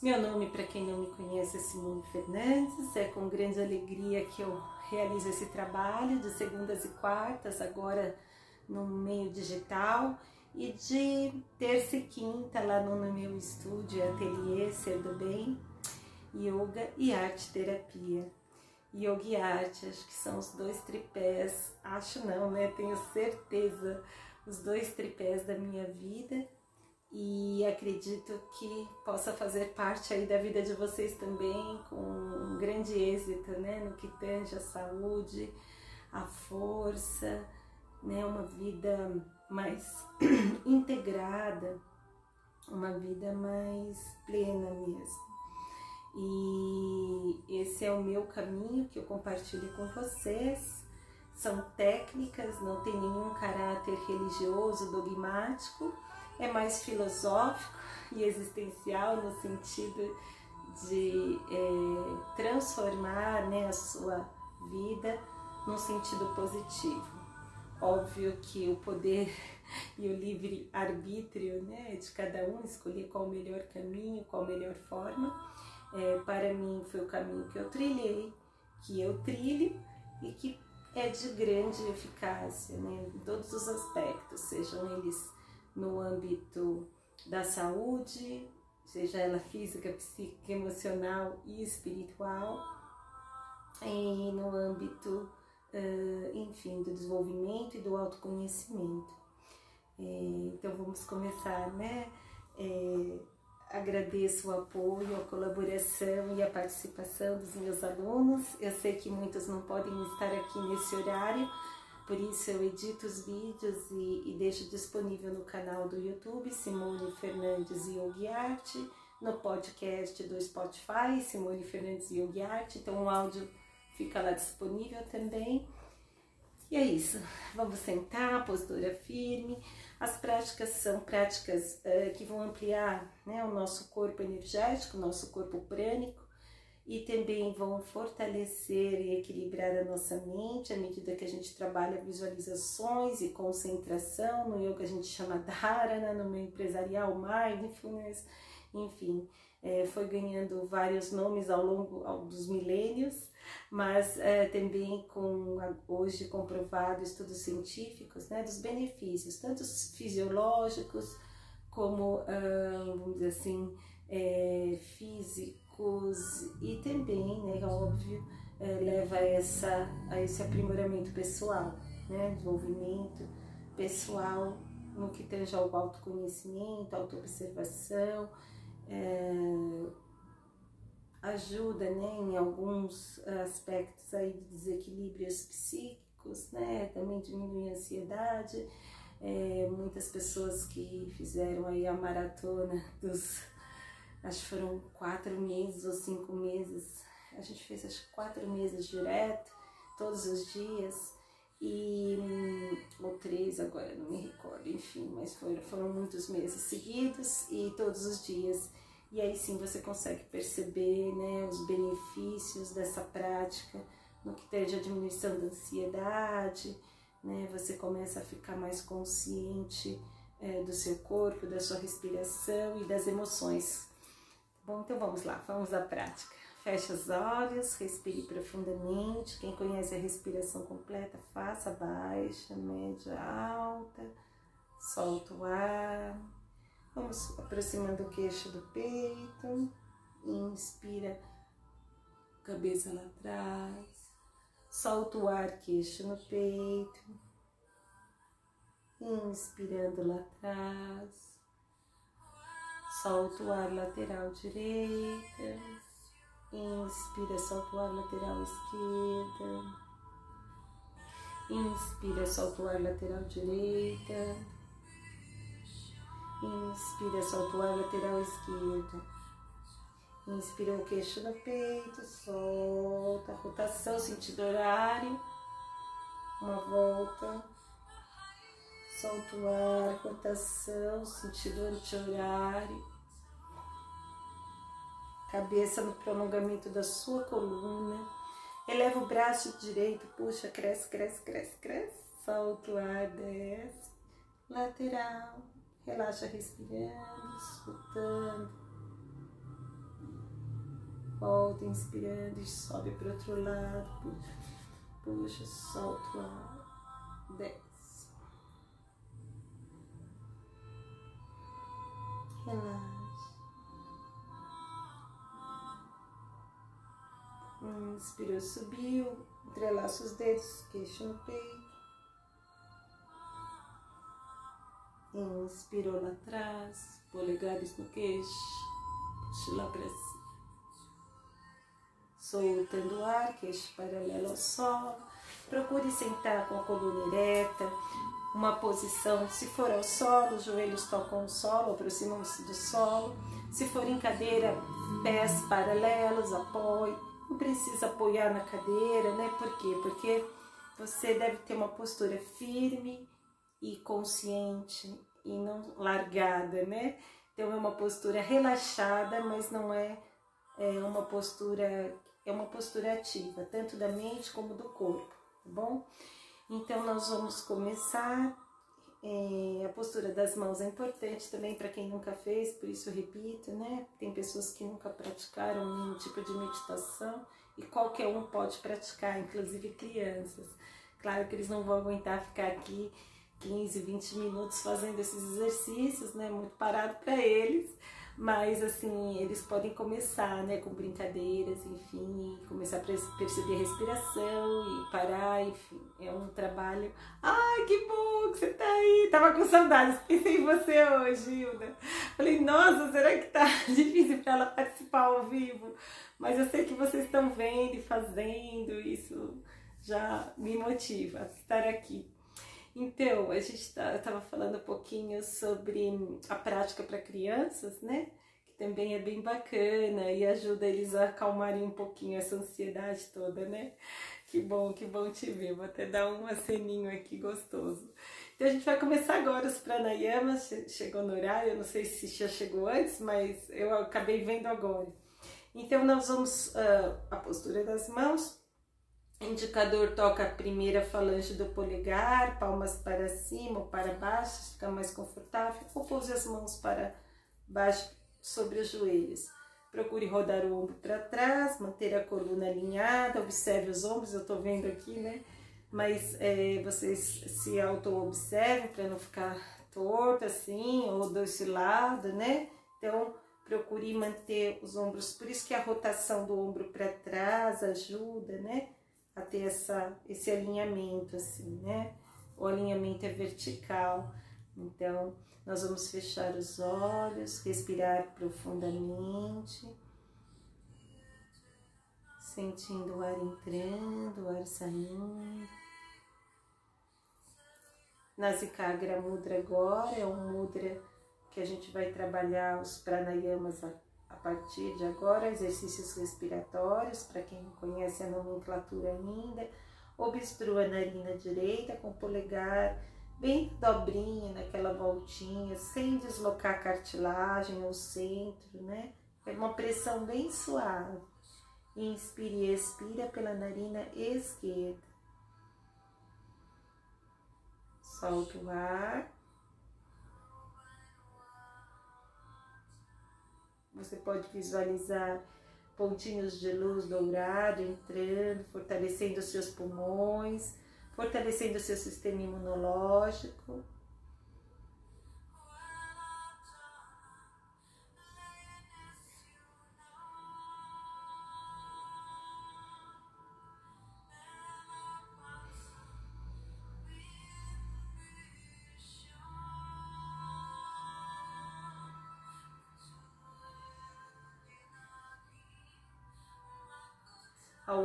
Meu nome, para quem não me conhece, é Simone Fernandes. É com grande alegria que eu realizo esse trabalho de segundas e quartas, agora no meio digital, e de terça e quinta lá no, meu estúdio, ateliê Ser do Bem, Yoga e Arte Terapia. Yoga e arte, acho que são os dois tripés, acho não, né? Tenho certeza, os dois tripés da minha vida e acredito que possa fazer parte aí da vida de vocês também com um grande êxito, né, no que tange a saúde, a força, né, uma vida mais integrada, uma vida mais plena mesmo. E esse é o meu caminho que eu compartilho com vocês. São técnicas, não tem nenhum caráter religioso, dogmático, é mais filosófico e existencial no sentido de é, transformar né, a sua vida num sentido positivo. Óbvio que o poder e o livre arbítrio né, de cada um escolher qual o melhor caminho, qual a melhor forma. É, para mim foi o caminho que eu trilhei, que eu trilho e que é de grande eficácia né, em todos os aspectos, sejam eles no âmbito da saúde, seja ela física, psíquica, emocional e espiritual, e no âmbito, enfim, do desenvolvimento e do autoconhecimento. É, então vamos começar, né? É, agradeço o apoio, a colaboração e a participação dos meus alunos. Eu sei que muitos não podem estar aqui nesse horário, por isso eu edito os vídeos e, e deixo disponível no canal do YouTube Simone Fernandes Yogi Arte, no podcast do Spotify Simone Fernandes Yogi Arte, então o áudio fica lá disponível também. E é isso, vamos sentar, postura firme. As práticas são práticas uh, que vão ampliar né, o nosso corpo energético, o nosso corpo prânico, e também vão fortalecer e equilibrar a nossa mente à medida que a gente trabalha visualizações e concentração. No yoga a gente chama dharana, no meio empresarial mindfulness, enfim, é, foi ganhando vários nomes ao longo dos milênios, mas é, também com hoje comprovado estudos científicos né, dos benefícios, tanto fisiológicos como, vamos dizer assim, é, físicos e também, né, óbvio, é, leva a, essa, a esse aprimoramento pessoal, né, desenvolvimento pessoal no que tange ao autoconhecimento, autoobservação, é, ajuda né, em alguns aspectos aí de desequilíbrios psíquicos, né, também diminui a ansiedade. É, muitas pessoas que fizeram aí a maratona dos acho que foram quatro meses ou cinco meses. A gente fez que quatro meses direto, todos os dias. E, ou três agora, não me recordo, enfim, mas foram, foram muitos meses seguidos e todos os dias. E aí sim você consegue perceber né, os benefícios dessa prática no que tange a diminuição da ansiedade, né, você começa a ficar mais consciente é, do seu corpo, da sua respiração e das emoções Bom, então vamos lá, vamos à prática. Feche os olhos, respire profundamente. Quem conhece a respiração completa, faça baixa, média, alta. Solta o ar. Vamos aproximando o queixo do peito. Inspira, cabeça lá atrás. Solta o ar, queixo no peito. Inspirando lá atrás solta o ar lateral direita, inspira, solta o ar lateral esquerda, inspira, solta o ar lateral direita, inspira, solta o ar lateral esquerda, inspira o queixo no peito, solta rotação, sentido horário, uma volta, Solta o ar, rotação, sentido anti-horário. Cabeça no prolongamento da sua coluna. Eleva o braço direito, puxa, cresce, cresce, cresce, cresce. Solta o ar, desce. Lateral. Relaxa respirando, soltando. solta, inspirando e sobe para outro lado. Puxa, puxa, solta o ar. Desce. Relaxa. Inspirou, subiu. Entrelaça os dedos, queixo no peito. Inspirou lá atrás, polegares no queixo, puxa lá para cima. Soltando o ar, queixo paralelo ao solo. Procure sentar com a coluna ereta, uma posição, se for ao solo, os joelhos tocam o solo, aproximam-se do solo. Se for em cadeira, pés paralelos, apoio. Não precisa apoiar na cadeira, né? Por quê? Porque você deve ter uma postura firme e consciente e não largada, né? Então é uma postura relaxada, mas não é, é uma postura é uma postura ativa, tanto da mente como do corpo, tá bom? Então nós vamos começar. É, a postura das mãos é importante também para quem nunca fez, por isso repito, né? Tem pessoas que nunca praticaram nenhum tipo de meditação e qualquer um pode praticar, inclusive crianças. Claro que eles não vão aguentar ficar aqui 15, 20 minutos fazendo esses exercícios, né? Muito parado para eles, mas assim, eles podem começar, né, com brincadeiras, enfim, começar a perceber a respiração e parar, enfim, é um trabalho. Ai, que bom que você tá aí! Tava com saudades, pensei em você hoje, Hilda. Falei, nossa, será que tá difícil para ela participar ao vivo? Mas eu sei que vocês estão vendo e fazendo, isso já me motiva a estar aqui. Então, a gente estava tá, falando um pouquinho sobre a prática para crianças, né? Que também é bem bacana e ajuda eles a acalmarem um pouquinho essa ansiedade toda, né? Que bom, que bom te ver. Vou até dar um aceninho aqui gostoso. Então a gente vai começar agora os pranayamas. Chegou no horário, eu não sei se já chegou antes, mas eu acabei vendo agora. Então nós vamos uh, a postura das mãos Indicador toca a primeira falange do polegar, palmas para cima ou para baixo, fica mais confortável. Ou pouse as mãos para baixo sobre os joelhos. Procure rodar o ombro para trás, manter a coluna alinhada, observe os ombros, eu estou vendo aqui, né? Mas é, vocês se auto-observem para não ficar torto assim, ou desse lado, né? Então, procure manter os ombros, por isso que a rotação do ombro para trás ajuda, né? A ter essa, esse alinhamento, assim, né? O alinhamento é vertical, então nós vamos fechar os olhos, respirar profundamente, sentindo o ar entrando, o ar saindo. Nasikagra Mudra agora é um mudra que a gente vai trabalhar os pranayamas a partir de agora, exercícios respiratórios, para quem não conhece a nomenclatura ainda. Obstrua a narina direita com o polegar bem dobrinha, naquela voltinha, sem deslocar a cartilagem ao centro, né? É uma pressão bem suave. Inspire e expira pela narina esquerda. Solta o ar. Você pode visualizar pontinhos de luz dourado entrando, fortalecendo os seus pulmões, fortalecendo o seu sistema imunológico.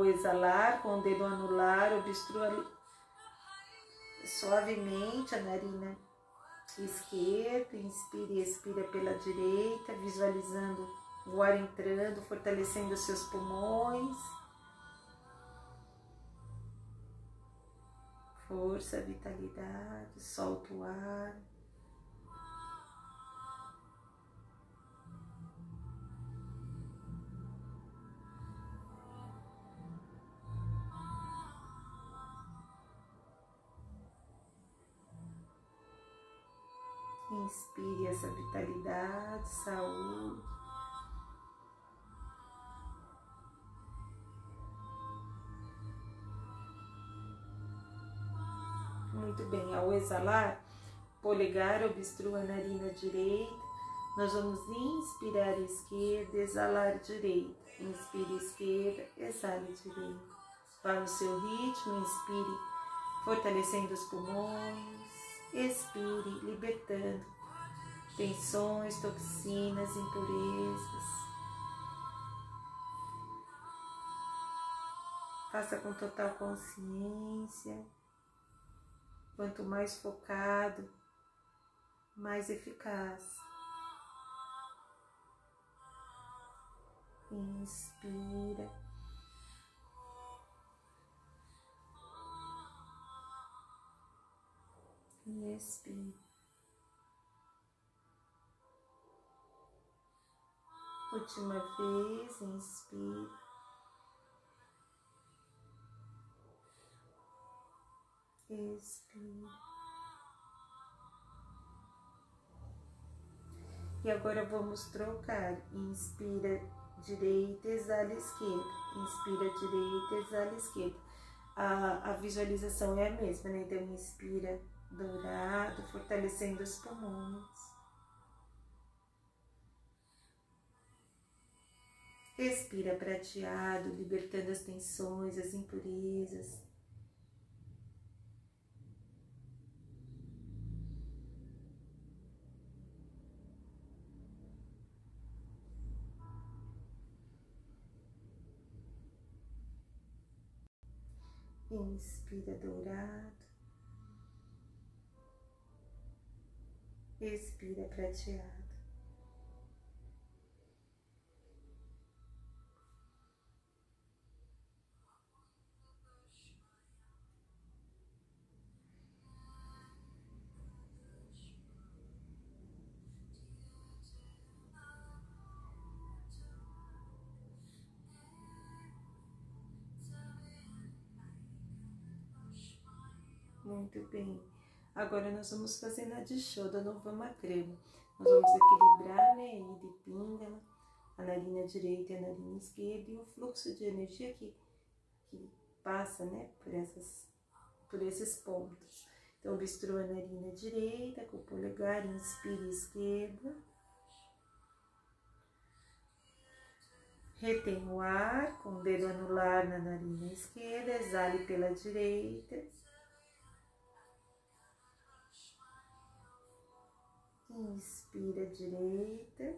Exalar, com o dedo anular, obstrua suavemente a narina esquerda, inspire e expira pela direita, visualizando o ar entrando, fortalecendo seus pulmões. Força, vitalidade, solta o ar. saúde. Muito bem, ao exalar, polegar obstrua a narina direita. Nós vamos inspirar esquerda, exalar direita. Inspire esquerda, exale direita. Vá no seu ritmo, inspire, fortalecendo os pulmões. Expire, libertando tensões, toxinas, impurezas. Faça com total consciência. Quanto mais focado, mais eficaz. Inspira. E expira. Última vez, inspira. Expira. E agora vamos trocar. Inspira direita, exala esquerda. Inspira direita, exala esquerda. A, a visualização é a mesma, né? Então, inspira dourado, fortalecendo os pulmões. Respira prateado, libertando as tensões, as impurezas. Inspira dourado. Expira prateado. Muito bem. Agora nós vamos fazer na Dishoda Novama Crema. Nós vamos equilibrar, né, e Pingala, a narina direita e a narina esquerda e o fluxo de energia que, que passa, né, por, essas, por esses pontos. Então, obstrua a narina direita com o polegar, inspira esquerda. Retém o ar com o dedo anular na narina esquerda, exale pela direita. Inspira direita.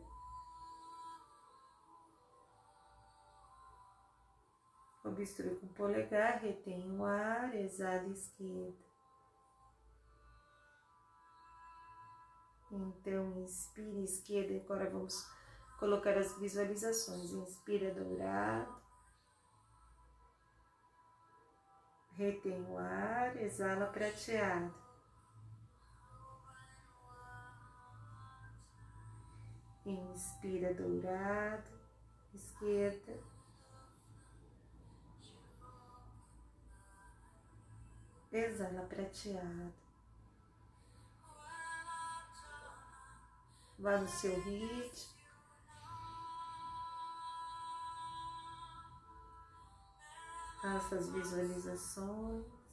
Obstrui com o polegar, retém o ar, exala esquerda. Então, inspira esquerda, agora vamos colocar as visualizações. Inspira dourado. Retém o ar, exala prateado. Inspira dourado, esquerda. Exala prateado. Vá no seu ritmo. Faça as visualizações.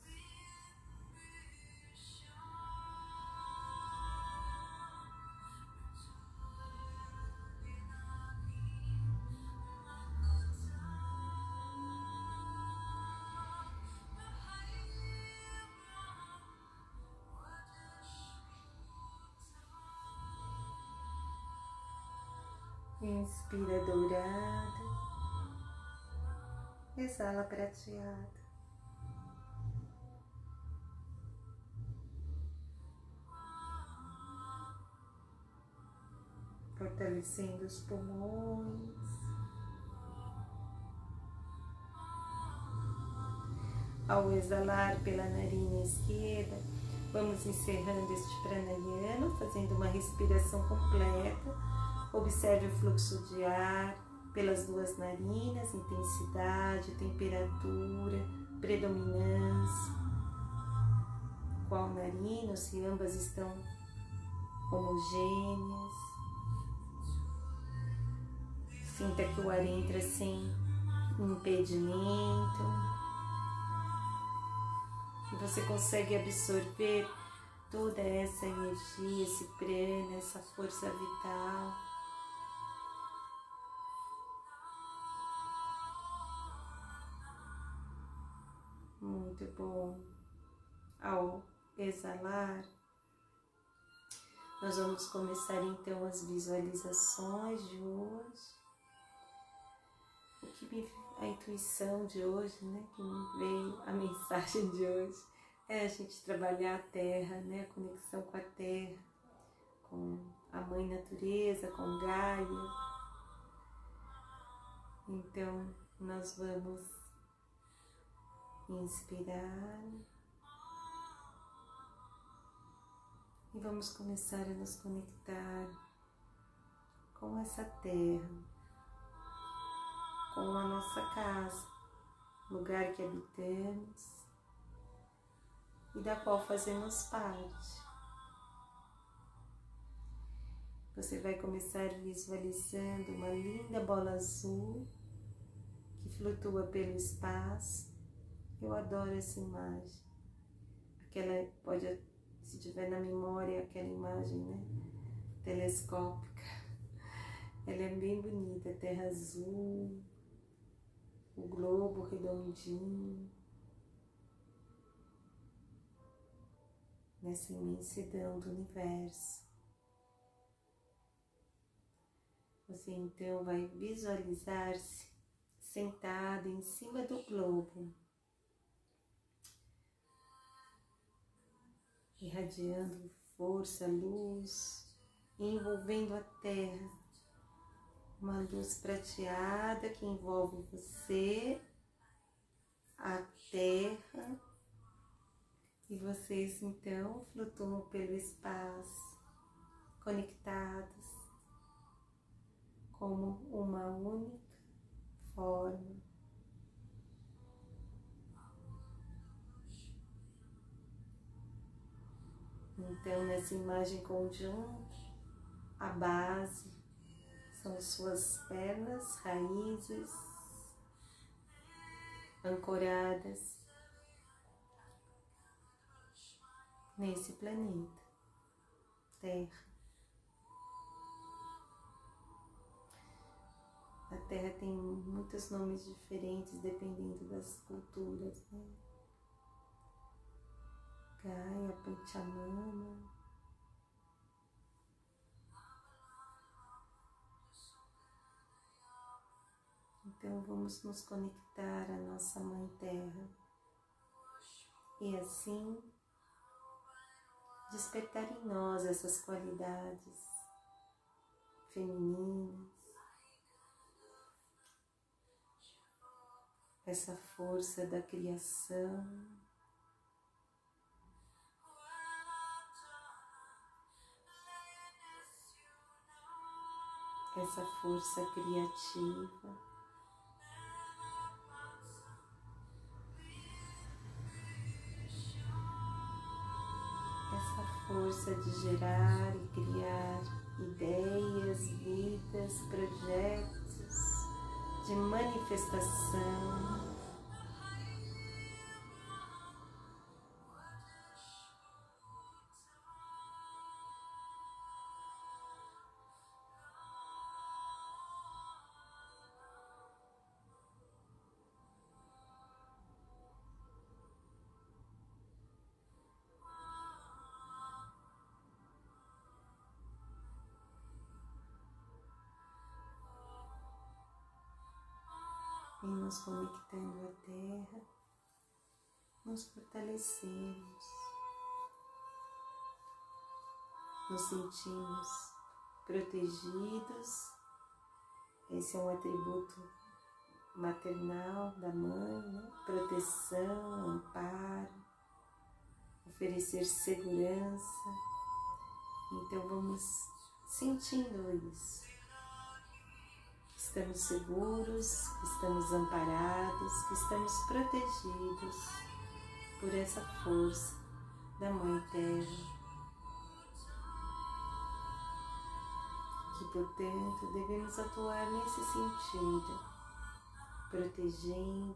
Inspira dourado, exala prateado. Fortalecendo os pulmões. Ao exalar pela narina esquerda, vamos encerrando este pranayama, fazendo uma respiração completa Observe o fluxo de ar pelas duas narinas, intensidade, temperatura, predominância. Qual narina, se ambas estão homogêneas. Sinta que o ar entra sem impedimento. você consegue absorver toda essa energia, esse prana, essa força vital. Muito bom. Ao exalar, nós vamos começar então as visualizações de hoje. O que me, a intuição de hoje, né, que me veio a mensagem de hoje é a gente trabalhar a terra, né, a conexão com a terra, com a mãe natureza, com Gaia. Então, nós vamos inspirar e vamos começar a nos conectar com essa terra, com a nossa casa, lugar que habitamos e da qual fazemos parte. Você vai começar visualizando uma linda bola azul que flutua pelo espaço. Eu adoro essa imagem. Aquela pode se tiver na memória aquela imagem, né? Telescópica. Ela é bem bonita, terra azul, o globo redondinho. Nessa imensidão do universo. Você então vai visualizar-se sentado em cima do globo irradiando força, luz, envolvendo a terra. Uma luz prateada que envolve você, a terra, e vocês então flutuam pelo espaço, conectados como uma única forma. Então, nessa imagem conjunta, a base são suas pernas, raízes ancoradas nesse planeta, Terra. A Terra tem muitos nomes diferentes dependendo das culturas, né? Gaia, Panchamama. Então vamos nos conectar à nossa Mãe Terra e assim despertar em nós essas qualidades femininas, essa força da criação. Essa força criativa. Essa força de gerar e criar ideias, vidas, projetos de manifestação. E nos conectando à Terra, nos fortalecemos, nos sentimos protegidos. Esse é um atributo maternal da mãe, né? proteção, amparo, oferecer segurança. Então vamos sentindo isso estamos seguros, que estamos amparados, que estamos protegidos por essa força da Mãe Terra. Que, portanto, devemos atuar nesse sentido, protegendo,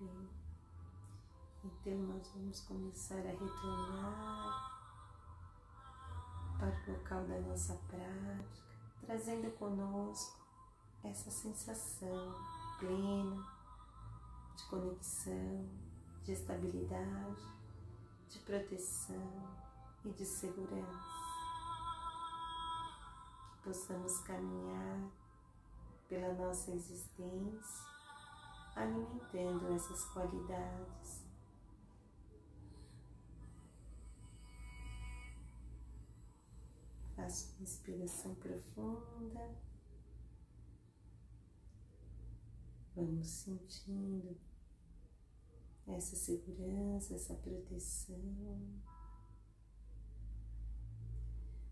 bem. Então nós vamos começar a retornar para o local da nossa prática, trazendo conosco essa sensação plena de conexão, de estabilidade, de proteção e de segurança. Que possamos caminhar pela nossa existência, alimentando essas qualidades. Faça uma inspiração profunda. Vamos sentindo essa segurança, essa proteção.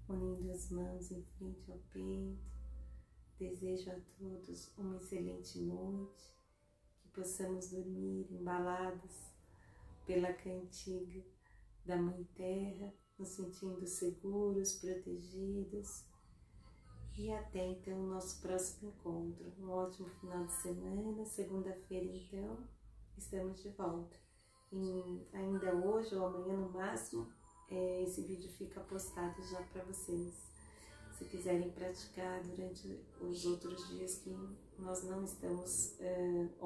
Unindo as mãos em frente ao peito, desejo a todos uma excelente noite, que possamos dormir embalados pela cantiga da Mãe Terra, nos sentindo seguros, protegidos. E até então o nosso próximo encontro. Um ótimo final de semana. Segunda-feira, então, estamos de volta. E ainda hoje ou amanhã no máximo, é, esse vídeo fica postado já para vocês. Se quiserem praticar durante os outros dias que nós não estamos é,